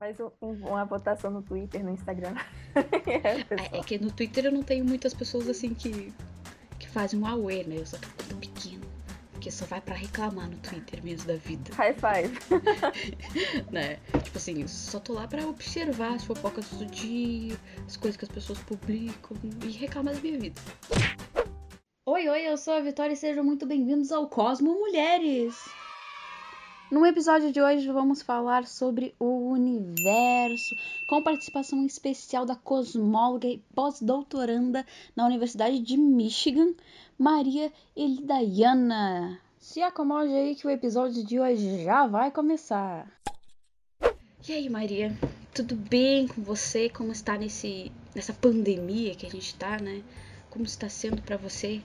Faz um, uma votação no Twitter, no Instagram. é, é, que no Twitter eu não tenho muitas pessoas assim que, que fazem um away, né? Eu sou aquela pequeno. Porque só vai para reclamar no Twitter mesmo da vida. High five. né? Tipo assim, só tô lá para observar as fofocas do dia, as coisas que as pessoas publicam e reclamar da minha vida. Oi, oi, eu sou a Vitória e sejam muito bem-vindos ao Cosmo Mulheres! No episódio de hoje vamos falar sobre o universo, com participação especial da cosmóloga e pós-doutoranda na Universidade de Michigan, Maria Elidaiana. Se acomode aí que o episódio de hoje já vai começar. E aí, Maria? Tudo bem com você? Como está nesse nessa pandemia que a gente está, né? Como está sendo para você?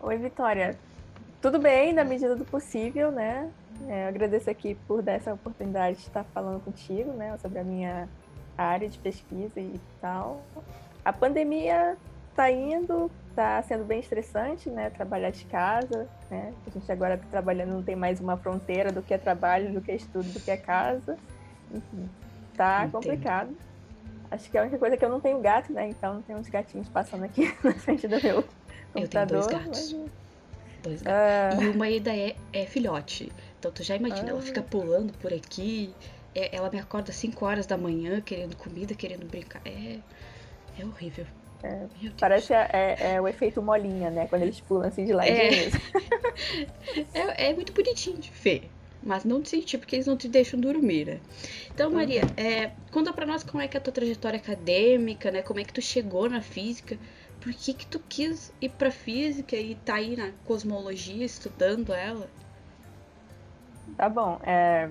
Oi, Vitória tudo bem, na medida do possível, né? É, agradeço aqui por dar essa oportunidade de estar falando contigo, né? Sobre a minha área de pesquisa e tal. A pandemia está indo, está sendo bem estressante, né? Trabalhar de casa, né? A gente agora está trabalhando, não tem mais uma fronteira do que é trabalho, do que é estudo, do que é casa. Enfim, tá Entendo. complicado. Acho que a única coisa é que eu não tenho gato, né? Então tem uns gatinhos passando aqui na frente do meu computador. Eu tenho dois gatos. Mas dois gatos. Ah. E uma ainda é, é filhote. Então tu já imagina, ah. ela fica pulando por aqui. É, ela me acorda às 5 horas da manhã, querendo comida, querendo brincar. É, é horrível. É, parece é, é, é, o efeito molinha, né? Quando eles pulam assim de lado é. é, é muito bonitinho de ver. Mas não de sentir, porque eles não te deixam dormir, né? Então. Maria, é, conta pra nós como é que é a tua trajetória acadêmica, né? Como é que tu chegou na física por que que tu quis ir pra física e tá aí na cosmologia estudando ela? Tá bom. É...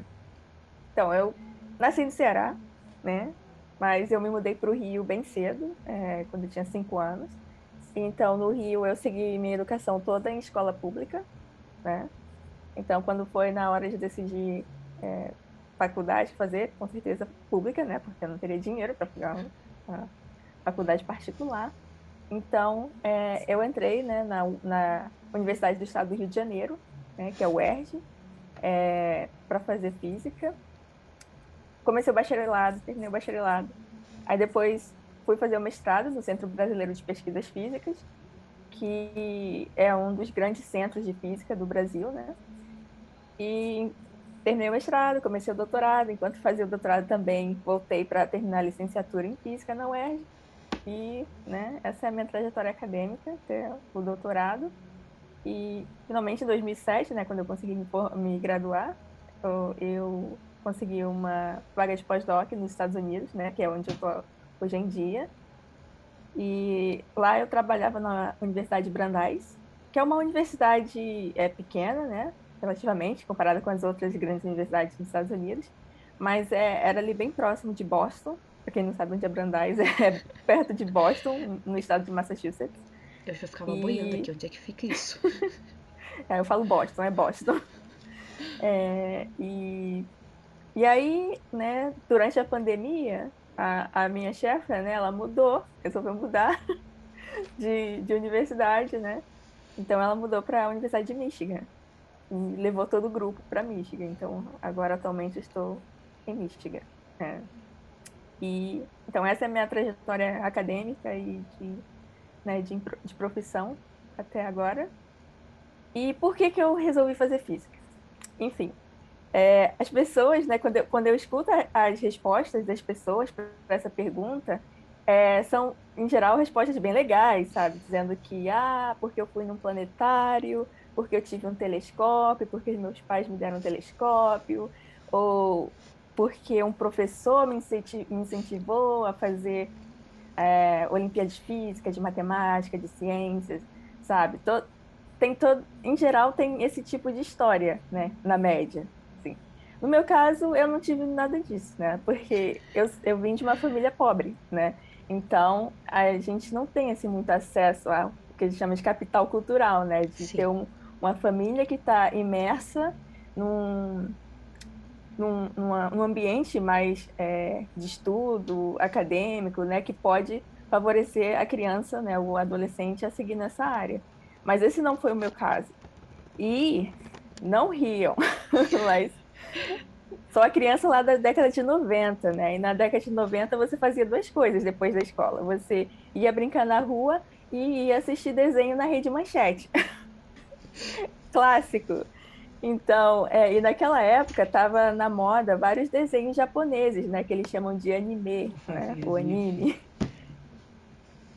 Então, eu nasci no Ceará, né? Mas eu me mudei para o Rio bem cedo, é, quando eu tinha cinco anos. Então, no Rio, eu segui minha educação toda em escola pública, né? Então, quando foi na hora de decidir é, faculdade fazer, com certeza pública, né? Porque eu não teria dinheiro para pagar uma faculdade particular. Então, é, eu entrei né, na, na, Universidade do Estado do Rio de Janeiro, né, que é o UERJ, é, para fazer física. Comecei o bacharelado, terminei o bacharelado. Aí depois fui fazer o mestrado no Centro Brasileiro de Pesquisas Físicas, que é um dos grandes centros de física do Brasil, né? E terminei o mestrado, comecei o doutorado. Enquanto fazia o doutorado também, voltei para terminar a licenciatura em física na UERJ e né, essa é a minha trajetória acadêmica, ter o doutorado. E finalmente em 2007, né, quando eu consegui me, me graduar, eu, eu, consegui uma vaga de pós-doc nos Estados Unidos, né, que é onde eu estou hoje em dia. E lá eu trabalhava na Universidade de Brandeis, que é uma universidade é, pequena, né, relativamente, comparada com as outras grandes universidades dos Estados Unidos, mas é, era ali bem próximo de Boston, para quem não sabe onde é Brandeis, é perto de Boston, no estado de Massachusetts. Eu já ficava e... boiando aqui, onde é que fica isso? é, eu falo Boston, é Boston. É, e, e aí, né, durante a pandemia, a, a minha chefe, né, ela mudou, resolveu mudar de, de universidade, né? Então ela mudou para a Universidade de Michigan e levou todo o grupo para Michigan. Então agora atualmente estou em Michigan. É. E, então, essa é a minha trajetória acadêmica e de, né, de, de profissão até agora. E por que, que eu resolvi fazer física? Enfim, é, as pessoas, né, quando eu, quando eu escuto as respostas das pessoas para essa pergunta, é, são, em geral, respostas bem legais, sabe? Dizendo que, ah, porque eu fui num planetário, porque eu tive um telescópio, porque meus pais me deram um telescópio, ou porque um professor me incentivou a fazer é, Olimpíada de Física, de Matemática, de Ciências, sabe? Todo, tem todo, em geral, tem esse tipo de história, né? Na média, assim. No meu caso, eu não tive nada disso, né? Porque eu, eu vim de uma família pobre, né? Então, a gente não tem, assim, muito acesso ao que a gente chama de capital cultural, né? De Sim. ter um, uma família que está imersa num num, numa, num ambiente mais é, de estudo acadêmico, né, que pode favorecer a criança, né, o adolescente a seguir nessa área. Mas esse não foi o meu caso. E não riam, mas sou a criança lá da década de 90, né? E na década de 90 você fazia duas coisas depois da escola. Você ia brincar na rua e ia assistir desenho na rede manchete. Clássico. Então, é, e naquela época tava na moda vários desenhos japoneses, né? Que eles chamam de anime, né? O anime.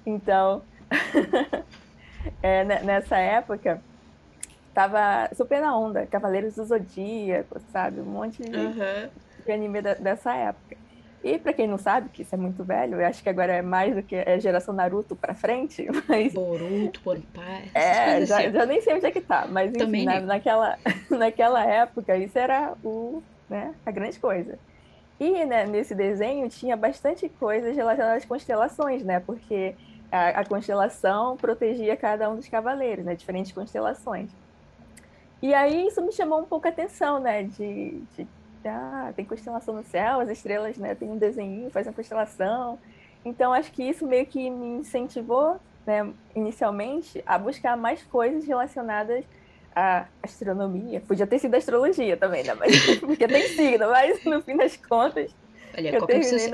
Então, é, nessa época, tava super na onda, Cavaleiros do Zodíaco, sabe? Um monte de, uhum. de anime da, dessa época. E para quem não sabe, que isso é muito velho, eu acho que agora é mais do que a geração Naruto para frente, mas Boruto, Piece. É, já, já, nem sei onde é que tá, mas enfim, na, naquela naquela época isso era o, né, a grande coisa. E né, nesse desenho tinha bastante coisas relacionadas às constelações, né? Porque a, a constelação protegia cada um dos cavaleiros, né? Diferentes constelações. E aí isso me chamou um pouco a atenção, né? De, de ah, tem constelação no céu, as estrelas, né? Tem um desenho, faz uma constelação. Então acho que isso meio que me incentivou, né? Inicialmente, a buscar mais coisas relacionadas à astronomia. Podia ter sido astrologia também, né? Mas, porque tem signo, mas no fim das contas. Olha, eu terminei, seu...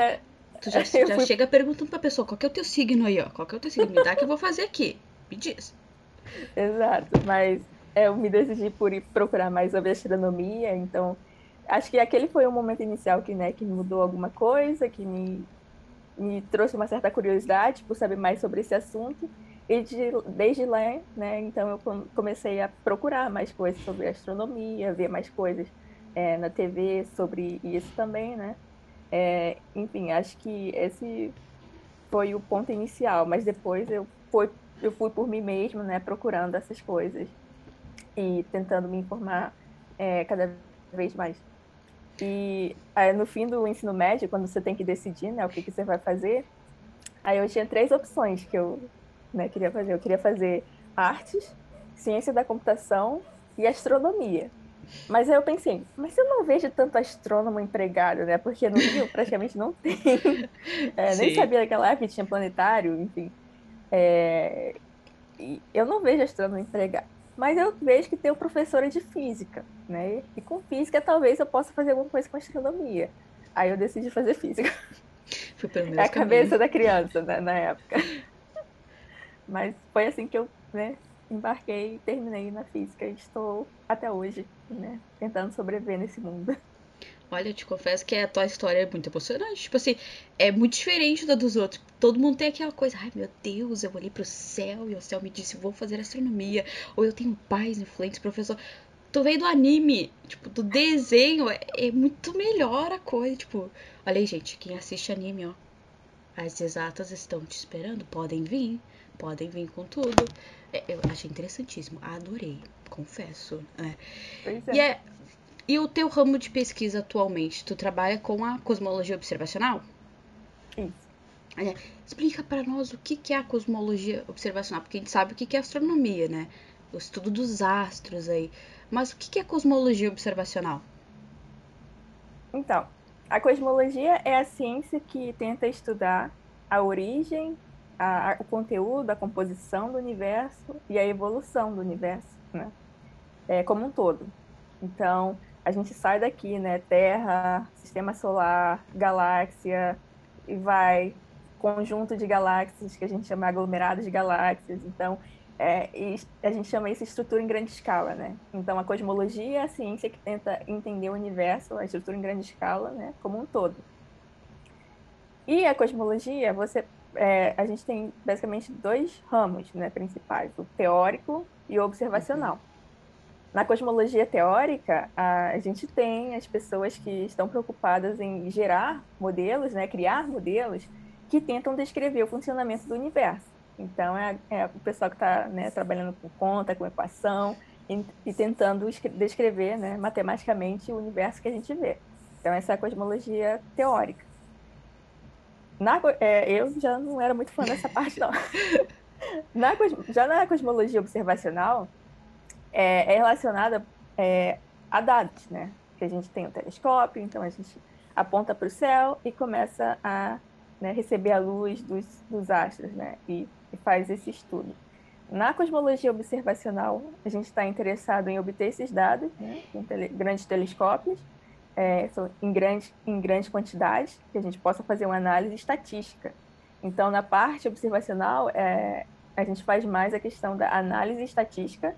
Tu já, já fui... chega perguntando pra pessoa qual que é o teu signo aí, ó. Qual que é o teu signo? Me dá que eu vou fazer aqui. Me diz. Exato, mas é, eu me decidi por ir procurar mais sobre astronomia, então acho que aquele foi o momento inicial que, né, que mudou alguma coisa, que me, me trouxe uma certa curiosidade por saber mais sobre esse assunto. E de, desde lá, né, então eu comecei a procurar mais coisas sobre astronomia, ver mais coisas é, na TV sobre isso também, né? É, enfim, acho que esse foi o ponto inicial, mas depois eu fui, eu fui por mim mesmo, né, procurando essas coisas e tentando me informar é, cada vez mais. E aí, no fim do ensino médio, quando você tem que decidir né, o que, que você vai fazer, aí eu tinha três opções que eu né, queria fazer. Eu queria fazer artes, ciência da computação e astronomia. Mas aí eu pensei, mas eu não vejo tanto astrônomo empregado, né? Porque no Rio praticamente não tem. É, nem sabia naquela época que tinha planetário, enfim. É, eu não vejo astrônomo empregado. Mas eu vejo que tem o professora de física, né? E com física talvez eu possa fazer alguma coisa com astronomia. Aí eu decidi fazer física. Foi pelo é a cabeça da criança, né, na época. Mas foi assim que eu, né, embarquei e terminei na física e estou até hoje, né, tentando sobreviver nesse mundo. Olha, eu te confesso que a tua história é muito emocionante. Tipo assim, é muito diferente da dos outros. Todo mundo tem aquela coisa, ai meu Deus, eu olhei pro céu e o céu me disse, vou fazer astronomia. Ou eu tenho pais influentes, professor. Tu veio do anime, tipo, do desenho, é, é muito melhor a coisa. Tipo, olha aí, gente, quem assiste anime, ó. As exatas estão te esperando, podem vir, podem vir com tudo. É, eu achei interessantíssimo, adorei, confesso. É. Pois é. E é e o teu ramo de pesquisa atualmente, tu trabalha com a cosmologia observacional? Isso. É, explica para nós o que, que é a cosmologia observacional, porque a gente sabe o que, que é astronomia, né? O estudo dos astros aí. Mas o que, que é cosmologia observacional? Então, a cosmologia é a ciência que tenta estudar a origem, a, a, o conteúdo, a composição do universo e a evolução do universo, né? É, como um todo. Então, a gente sai daqui, né? Terra, sistema solar, galáxia, e vai conjunto de galáxias que a gente chama aglomerado de galáxias. Então, é, a gente chama isso estrutura em grande escala, né? Então, a cosmologia é a ciência que tenta entender o universo, a estrutura em grande escala, né? Como um todo. E a cosmologia, você, é, a gente tem basicamente dois ramos, né, principais: o teórico e o observacional. Na cosmologia teórica, a gente tem as pessoas que estão preocupadas em gerar modelos, né, criar modelos que tentam descrever o funcionamento do universo. Então, é, é o pessoal que está né, trabalhando com conta, com equação, e, e tentando descrever né, matematicamente o universo que a gente vê. Então, essa é a cosmologia teórica. Na, é, eu já não era muito fã dessa parte, não. Na, já na cosmologia observacional, é, é relacionada é, a dados, né? Que a gente tem o telescópio, então a gente aponta para o céu e começa a né, receber a luz dos, dos astros, né? E, e faz esse estudo. Na cosmologia observacional, a gente está interessado em obter esses dados né, com tele, grandes telescópios, é, em, grande, em grande quantidade, que a gente possa fazer uma análise estatística. Então, na parte observacional, é, a gente faz mais a questão da análise estatística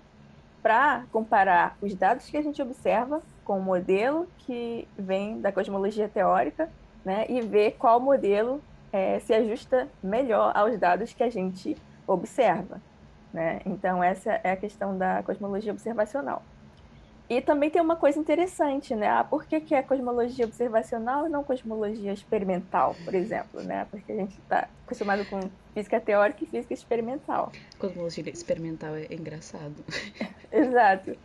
para comparar os dados que a gente observa com o modelo que vem da cosmologia teórica né, e ver qual modelo é, se ajusta melhor aos dados que a gente observa. Né? Então, essa é a questão da cosmologia observacional. E também tem uma coisa interessante, né? Ah, por que, que é cosmologia observacional e não cosmologia experimental, por exemplo, né? Porque a gente está acostumado com física teórica e física experimental. Cosmologia experimental é engraçado. Exato.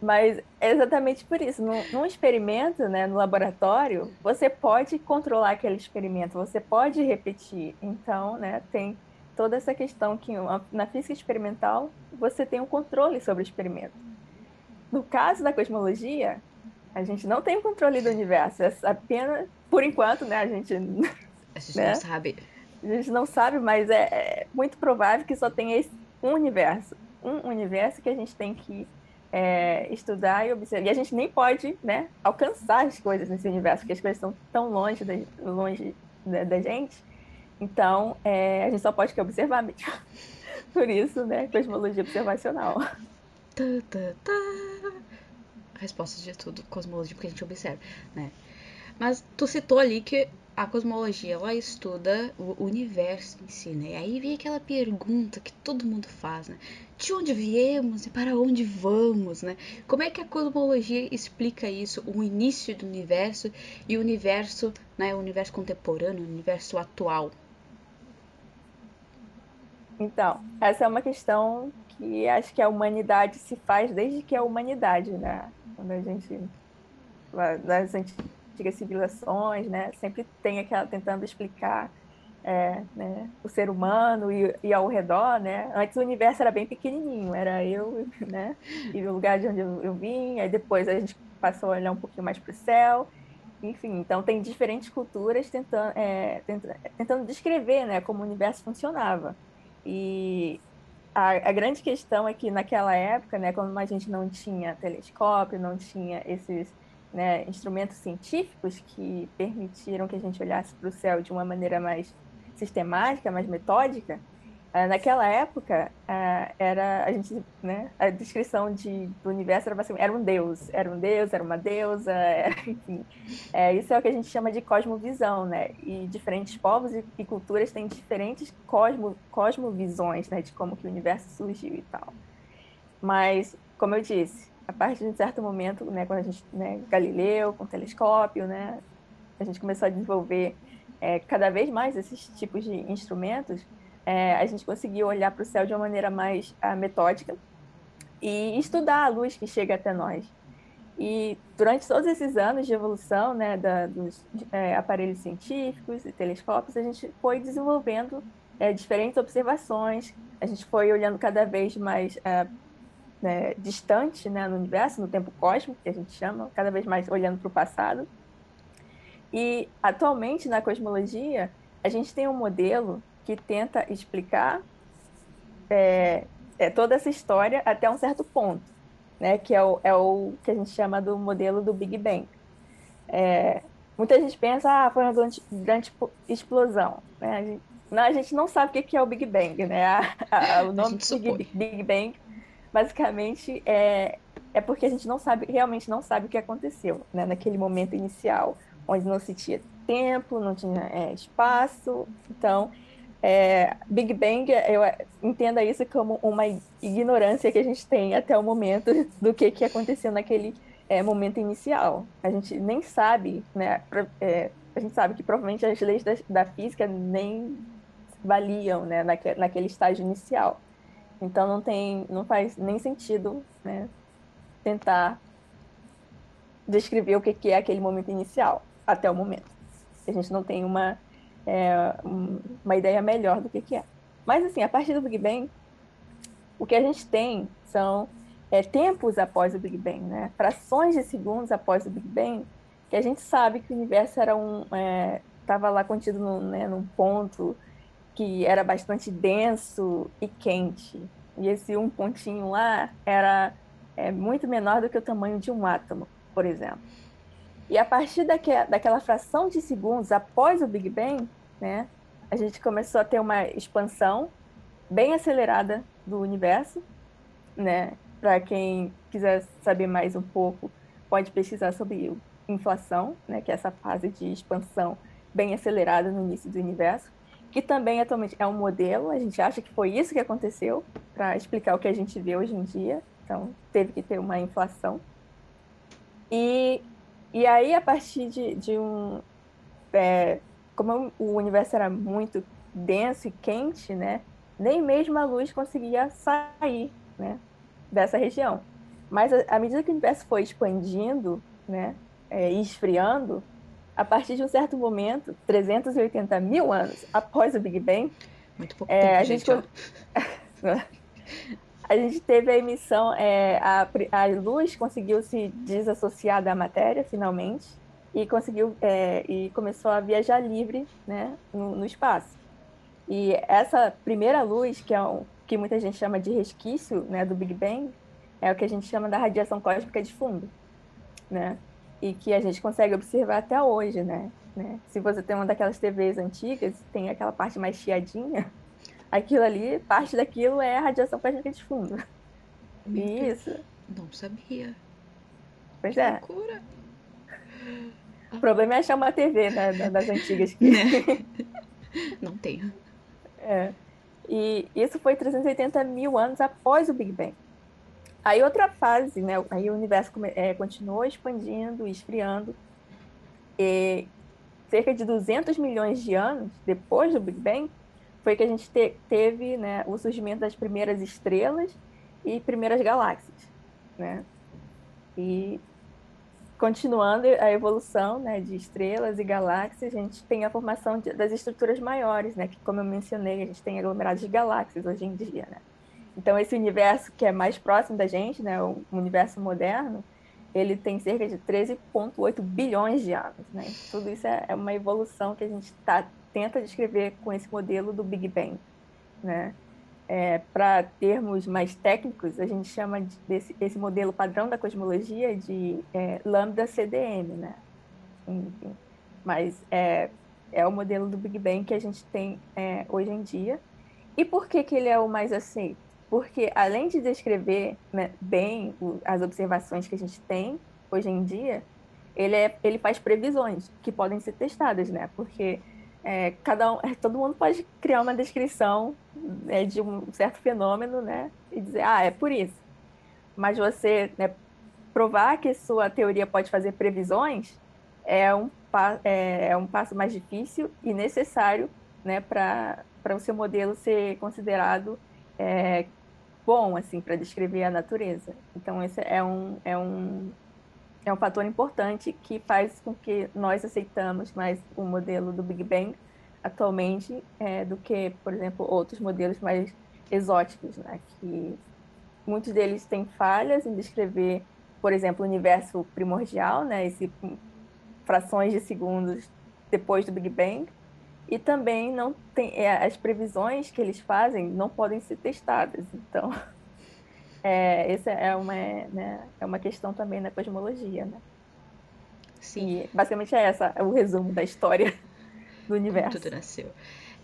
Mas é exatamente por isso. Num, num, experimento, né, no laboratório, você pode controlar aquele experimento, você pode repetir. Então, né, tem toda essa questão que na física experimental você tem um controle sobre o experimento. No caso da cosmologia, a gente não tem o controle do universo. É apenas, por enquanto, né? A gente. A gente né? não sabe. A gente não sabe, mas é, é muito provável que só tenha esse, um universo. Um universo que a gente tem que é, estudar e observar. E a gente nem pode né, alcançar as coisas nesse universo, porque as coisas estão tão longe da, longe da, da gente. Então, é, a gente só pode observar mesmo. Por isso, né, cosmologia observacional. Tá, tá, tá. Respostas de tudo, cosmologia, porque a gente observa, né? Mas tu citou ali que a cosmologia ela estuda o universo em si, né? E aí vem aquela pergunta que todo mundo faz, né? De onde viemos e para onde vamos, né? Como é que a cosmologia explica isso, o início do universo e o universo, né? O universo contemporâneo, o universo atual? Então, essa é uma questão que acho que a humanidade se faz desde que é a humanidade, né? Quando a gente das antigas civilizações, né, sempre tem aquela tentando explicar é, né, o ser humano e, e, ao redor, né? Antes o universo era bem pequenininho, era eu, né? E o lugar de onde eu vim, aí depois a gente passou a olhar um pouquinho mais para o céu, enfim, então tem diferentes culturas tentando, é, tentando, tentando descrever, né, como o universo funcionava. E a, a, grande questão é que naquela época, né, quando a gente não tinha telescópio, não tinha esses né, instrumentos científicos que permitiram que a gente olhasse para o céu de uma maneira mais sistemática, mais metódica, naquela época, ah, era a gente, né, a descrição de, do universo era basicamente era um deus, era um deus, era uma deusa, era, enfim, é, isso é o que a gente chama de cosmovisão, né? E diferentes povos e, e culturas têm diferentes cosmo, cosmovisões, né, de como que o universo surgiu e tal. Mas, como eu disse, a partir de um certo momento, né, quando a gente, né, Galileu com telescópio, né, a gente começou a desenvolver é, cada vez mais esses tipos de instrumentos é, a gente conseguiu olhar para o céu de uma maneira mais uh, metódica e estudar a luz que chega até nós. E durante todos esses anos de evolução né, da, dos é, aparelhos científicos e telescópios, a gente foi desenvolvendo é, diferentes observações, a gente foi olhando cada vez mais é, né, distante né, no universo, no tempo cósmico, que a gente chama, cada vez mais olhando para o passado. E atualmente na cosmologia, a gente tem um modelo que tenta explicar é, é, toda essa história até um certo ponto, né? Que é o, é o que a gente chama do modelo do Big Bang. É, muita gente pensa, ah, foi uma grande, grande explosão. Né? A gente, não, a gente não sabe o que é o Big Bang, né? A, a, o nome Big, Big Bang, basicamente, é, é porque a gente não sabe, realmente não sabe o que aconteceu, né? Naquele momento inicial, onde não se tinha tempo, não tinha é, espaço, então é, Big Bang, eu entenda isso como uma ignorância que a gente tem até o momento do que, que aconteceu naquele é, momento inicial. A gente nem sabe, né? É, a gente sabe que provavelmente as leis da, da física nem valiam, né? Naque, naquele estágio inicial. Então não tem, não faz nem sentido, né? Tentar descrever o que, que é aquele momento inicial até o momento. A gente não tem uma é, uma ideia melhor do que, que é. Mas, assim, a partir do Big Bang, o que a gente tem são é, tempos após o Big Bang, né? frações de segundos após o Big Bang, que a gente sabe que o universo era um estava é, lá contido num, né, num ponto que era bastante denso e quente. E esse um pontinho lá era é, muito menor do que o tamanho de um átomo, por exemplo. E a partir daque, daquela fração de segundos após o Big Bang, né, a gente começou a ter uma expansão bem acelerada do universo, né? Para quem quiser saber mais um pouco, pode pesquisar sobre inflação, né, que é essa fase de expansão bem acelerada no início do universo, que também atualmente é um modelo, a gente acha que foi isso que aconteceu para explicar o que a gente vê hoje em dia, então teve que ter uma inflação. E, e aí, a partir de, de um. É, como o universo era muito denso e quente, né, nem mesmo a luz conseguia sair né, dessa região. Mas à medida que o universo foi expandindo né, é, e esfriando, a partir de um certo momento, 380 mil anos após o Big Bang, Muito pouco é, tempo, a gente, gente a gente teve a emissão, é, a, a luz conseguiu se desassociar da matéria finalmente e conseguiu é, e começou a viajar livre, né, no, no, espaço. E essa primeira luz, que é um, que muita gente chama de resquício, né, do Big Bang, é o que a gente chama da radiação cósmica de fundo, né? e que a gente consegue observar até hoje, né? né? Se você tem uma daquelas TVs antigas, tem aquela parte mais chiadinha, aquilo ali, parte daquilo é a radiação cósmica de fundo. Isso. Não sabia. Pois que é. Loucura. O problema é achar uma TV, né, das antigas. Que... Né? Não tenho. É. E isso foi 380 mil anos após o Big Bang. Aí outra fase, né? Aí o universo é, continuou expandindo, esfriando. E cerca de 200 milhões de anos depois do Big Bang, foi que a gente te, teve né, o surgimento das primeiras estrelas e primeiras galáxias, né? E continuando a evolução né, de estrelas e galáxias, a gente tem a formação de, das estruturas maiores, né? Que, como eu mencionei, a gente tem aglomerados de galáxias hoje em dia, né? Então, esse universo que é mais próximo da gente, né, o universo moderno, ele tem cerca de 13,8 bilhões de anos. Né? Tudo isso é, é uma evolução que a gente tá, tenta descrever com esse modelo do Big Bang. Né? É, Para termos mais técnicos, a gente chama de, desse esse modelo padrão da cosmologia de é, lambda CDM. Né? Enfim, mas é, é o modelo do Big Bang que a gente tem é, hoje em dia. E por que, que ele é o mais aceito? porque além de descrever né, bem o, as observações que a gente tem hoje em dia, ele, é, ele faz previsões que podem ser testadas, né? Porque é, cada um, todo mundo pode criar uma descrição né, de um certo fenômeno, né? E dizer, ah, é por isso. Mas você né, provar que sua teoria pode fazer previsões é um, é, é um passo mais difícil e necessário né, para o seu modelo ser considerado é, bom assim para descrever a natureza. Então esse é um é um é um fator importante que faz com que nós aceitamos mais o modelo do Big Bang atualmente é, do que, por exemplo, outros modelos mais exóticos, né? Que muitos deles têm falhas em descrever, por exemplo, o universo primordial, né? Esse frações de segundos depois do Big Bang, e também não tem é, as previsões que eles fazem não podem ser testadas. Então, é, essa é uma né, é uma questão também na cosmologia, né? Sim. E basicamente é essa é o resumo da história do universo. Tudo nasceu.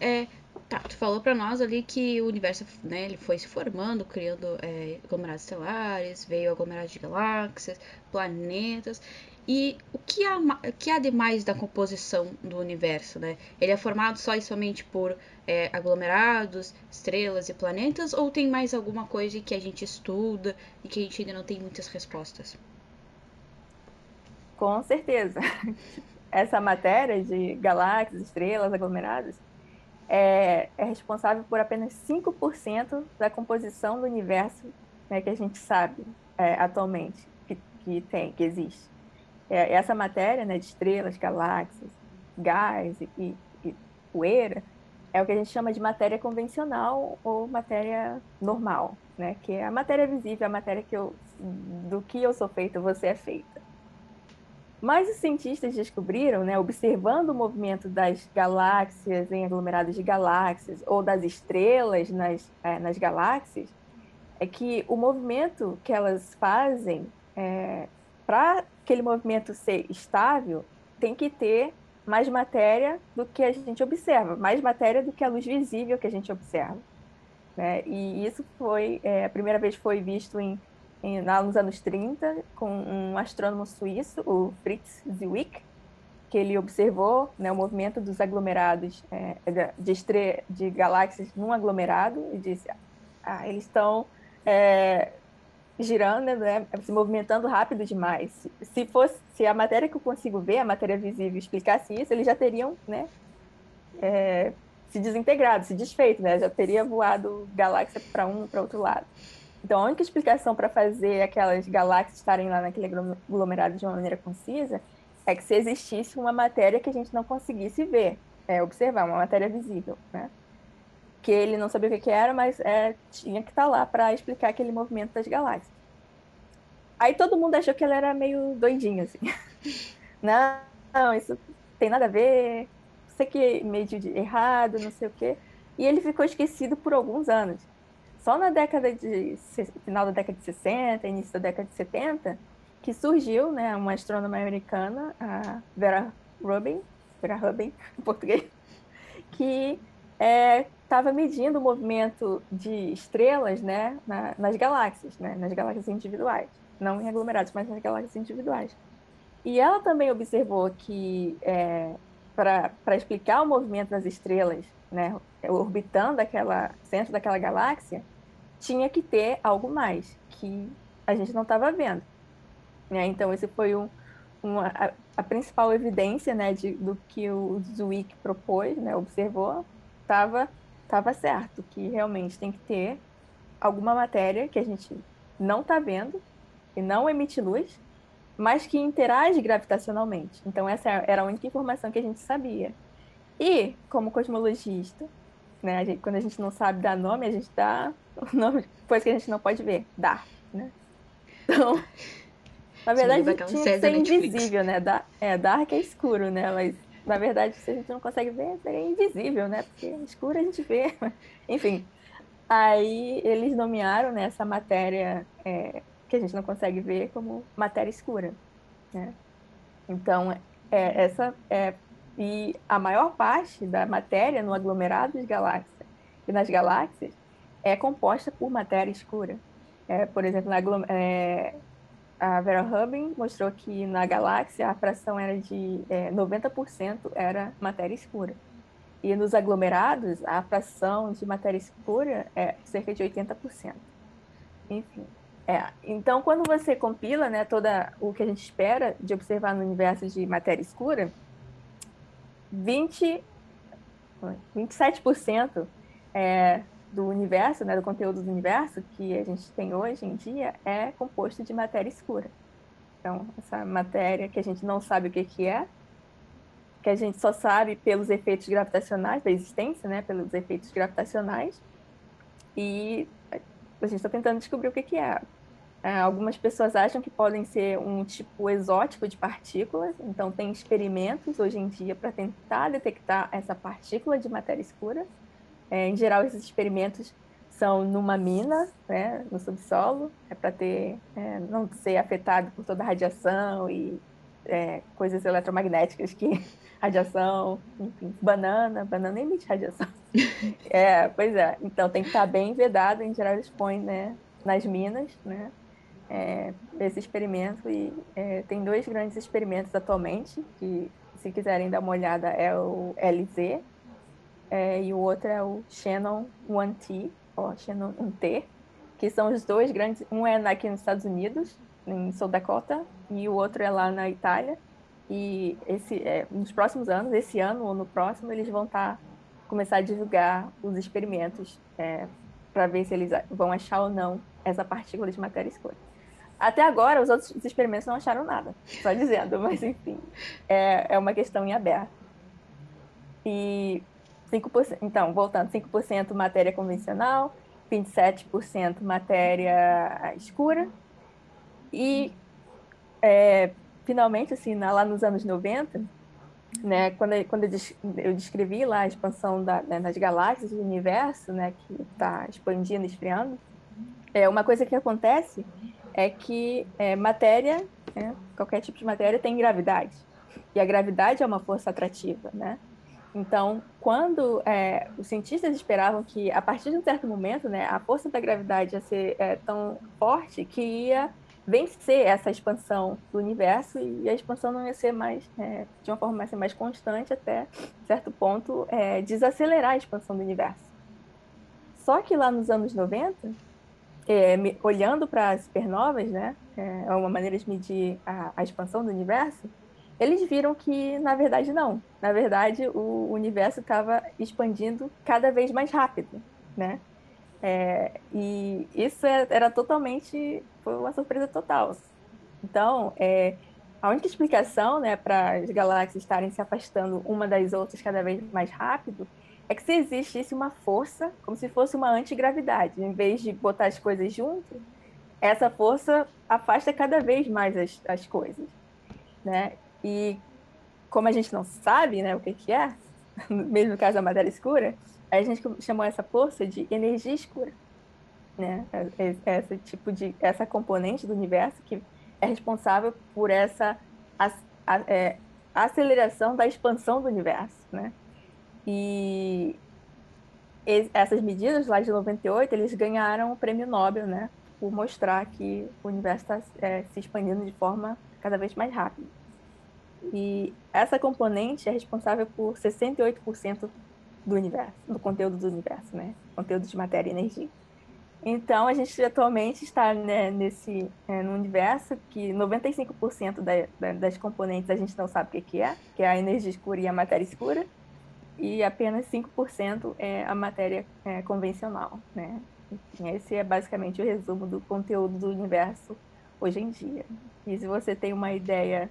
É, tá, tu falou para nós ali que o universo, né, ele foi se formando, criando é, aglomerados estelares, veio aglomerados de galáxias, planetas. E o que há, o que há de mais da composição do universo, né? Ele é formado só e somente por é, aglomerados, estrelas e planetas, ou tem mais alguma coisa que a gente estuda e que a gente ainda não tem muitas respostas? Com certeza. Essa matéria de galáxias, estrelas, aglomerados, é, é responsável por apenas 5% da composição do universo né, que a gente sabe é, atualmente que, que tem, que existe é, essa matéria né, de estrelas, galáxias, gás e, e, poeira é o que a gente chama de matéria convencional ou matéria normal, né? Que é a matéria visível, a matéria que eu, do que eu sou feita, você é feita. Mas os cientistas descobriram, né, observando o movimento das galáxias em aglomerados de galáxias ou das estrelas nas, é, nas galáxias, é que o movimento que elas fazem é, para aquele movimento ser estável, tem que ter mais matéria do que a gente observa, mais matéria do que a luz visível que a gente observa. Né? E isso foi, é, a primeira vez foi visto em, em, nos anos 30 com um astrônomo suíço, o Fritz Zwick, que ele observou né, o movimento dos aglomerados é, de, estre de galáxias num aglomerado e disse, ah, eles estão é, girando, né, se movimentando rápido demais. Se fosse, se a matéria que eu consigo ver, a matéria visível, explicasse isso, eles já teriam, né, é, se desintegrado, se desfeito, né, já teria voado galáxia para um para outro lado. Então, a única explicação para fazer aquelas galáxias estarem lá naquele aglomerado de uma maneira concisa é que se existisse uma matéria que a gente não conseguisse ver, é, observar, uma matéria visível, né? Que ele não sabia o que, era, mas é, tinha que estar tá lá para explicar aquele movimento das galáxias. Aí todo mundo achou que ele era meio doidinho, assim. não, não, isso tem nada a ver, sei que meio de errado, não sei o quê. E ele ficou esquecido por alguns anos. Só na década de final da década de 60, início da década de 70, que surgiu, né, uma astrônoma americana, a Vera Rubin, Vera Rubin, em português, que estava medindo o movimento de estrelas, né, na, nas galáxias, né, nas galáxias individuais, não em aglomerados, mas nas galáxias individuais. E ela também observou que é, para explicar o movimento das estrelas, né, orbitando aquela centro daquela galáxia, tinha que ter algo mais que a gente não estava vendo. Né? Então, esse foi um, uma, a, a, principal evidência né, de, do que o Zwick propôs, né, observou, estava tava certo, que realmente tem que ter alguma matéria que a gente não está vendo e não emite luz, mas que interage gravitacionalmente. Então, essa era a única informação que a gente sabia. E, como cosmologista, né, a gente, quando a gente não sabe dar nome, a gente dá o nome, coisa que a gente não pode ver, dá. Né? Então, na verdade, tinha que ser invisível, né? Da, é, dark é escuro, né? Mas, na verdade, se a gente não consegue ver, seria invisível, né? Porque escuro a gente vê. Enfim, aí eles nomearam né, essa matéria é, que a gente não consegue ver como matéria escura, né? Então, é, essa é... E a maior parte da matéria no aglomerado de galáxias e nas galáxias é composta por matéria escura. É, por exemplo, na, é, a Vera Rubin mostrou que na galáxia a fração era de é, 90% era matéria escura. E nos aglomerados, a fração de matéria escura é cerca de 80%. Enfim. É, então, quando você compila né, toda o que a gente espera de observar no universo de matéria escura, 20, 27% é, do universo, né, do conteúdo do universo que a gente tem hoje em dia é composto de matéria escura. Então, essa matéria que a gente não sabe o que, que é, que a gente só sabe pelos efeitos gravitacionais da existência, né, pelos efeitos gravitacionais, e a gente está tentando descobrir o que, que é. é. Algumas pessoas acham que podem ser um tipo exótico de partículas, então tem experimentos hoje em dia para tentar detectar essa partícula de matéria escura. É, em geral, esses experimentos são numa mina, né, no subsolo, é para ter é, não ser afetado por toda a radiação e é, coisas eletromagnéticas que radiação, enfim, banana, banana emite radiação. é, pois é, então tem que estar bem vedado, em geral eles põem, né, nas minas, né, é, esse experimento. E é, tem dois grandes experimentos atualmente que se quiserem dar uma olhada é o LZ, é, e o outro é o Shannon 1T, ou Shannon 1T, que são os dois grandes. Um é aqui nos Estados Unidos, em South Dakota, e o outro é lá na Itália. E esse, é, nos próximos anos, esse ano ou no próximo, eles vão estar tá, começar a divulgar os experimentos é, para ver se eles vão achar ou não essa partícula de matéria escura. Até agora, os outros experimentos não acharam nada, só dizendo, mas enfim, é, é uma questão em aberto. E 5%, então, voltando, 5% matéria convencional, 27% matéria escura. E, é, finalmente, assim, lá nos anos 90, né, quando, eu, quando eu descrevi lá a expansão da, né, das galáxias, do universo, né, que está expandindo, esfriando, é, uma coisa que acontece é que é, matéria né? qualquer tipo de matéria tem gravidade. E a gravidade é uma força atrativa, né? Então, quando é, os cientistas esperavam que, a partir de um certo momento, né, a força da gravidade ia ser é, tão forte que ia vencer essa expansão do universo e a expansão não ia ser mais, é, de uma forma mais, mais constante até certo ponto, é, desacelerar a expansão do universo. Só que lá nos anos 90, é, olhando para as supernovas, né, é uma maneira de medir a, a expansão do universo, eles viram que, na verdade, não. Na verdade, o universo estava expandindo cada vez mais rápido, né? É, e isso é, era totalmente, foi uma surpresa total. Então, é, a única explicação né, para as galáxias estarem se afastando uma das outras cada vez mais rápido é que se existisse uma força, como se fosse uma antigravidade, em vez de botar as coisas juntas, essa força afasta cada vez mais as, as coisas, né? E como a gente não sabe, né, o que que é, mesmo no caso da matéria escura, a gente chamou essa força de energia escura, né? É, é, esse tipo de essa componente do universo que é responsável por essa a, a, é, aceleração da expansão do universo, né? E essas medidas lá de 98, eles ganharam o prêmio Nobel, né? Por mostrar que o universo está é, se expandindo de forma cada vez mais rápida. E essa componente é responsável por 68% do universo, do conteúdo do universo, né? Conteúdo de matéria e energia. Então, a gente atualmente está né, nesse é, no universo que 95% da, da, das componentes a gente não sabe o que, é, que é a energia escura e a matéria escura, e apenas 5% é a matéria é, convencional, né? Esse é basicamente o resumo do conteúdo do universo hoje em dia. E se você tem uma ideia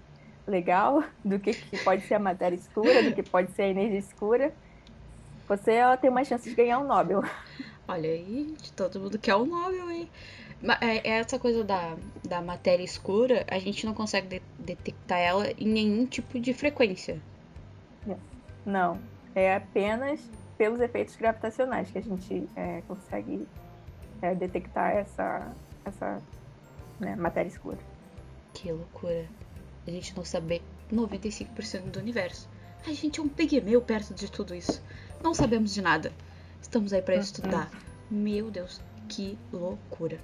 legal do que, que pode ser a matéria escura, do que pode ser a energia escura, você ela tem uma chance de ganhar um Nobel. Olha aí, todo mundo quer um Nobel, hein? É, é essa coisa da, da matéria escura, a gente não consegue de detectar ela em nenhum tipo de frequência. Não, é apenas pelos efeitos gravitacionais que a gente é, consegue é, detectar essa, essa né, matéria escura. Que loucura a gente não saber 95% do universo. A gente é um pigmeu perto de tudo isso. Não sabemos de nada. Estamos aí para uhum. estudar. Meu Deus, que loucura.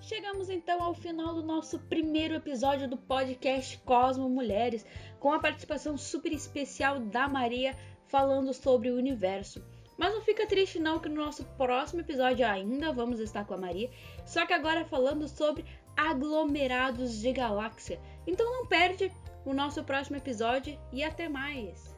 Chegamos então ao final do nosso primeiro episódio do podcast Cosmo Mulheres, com a participação super especial da Maria falando sobre o universo. Mas não fica triste não que no nosso próximo episódio ainda vamos estar com a Maria, só que agora falando sobre aglomerados de galáxia. Então não perde o nosso próximo episódio e até mais!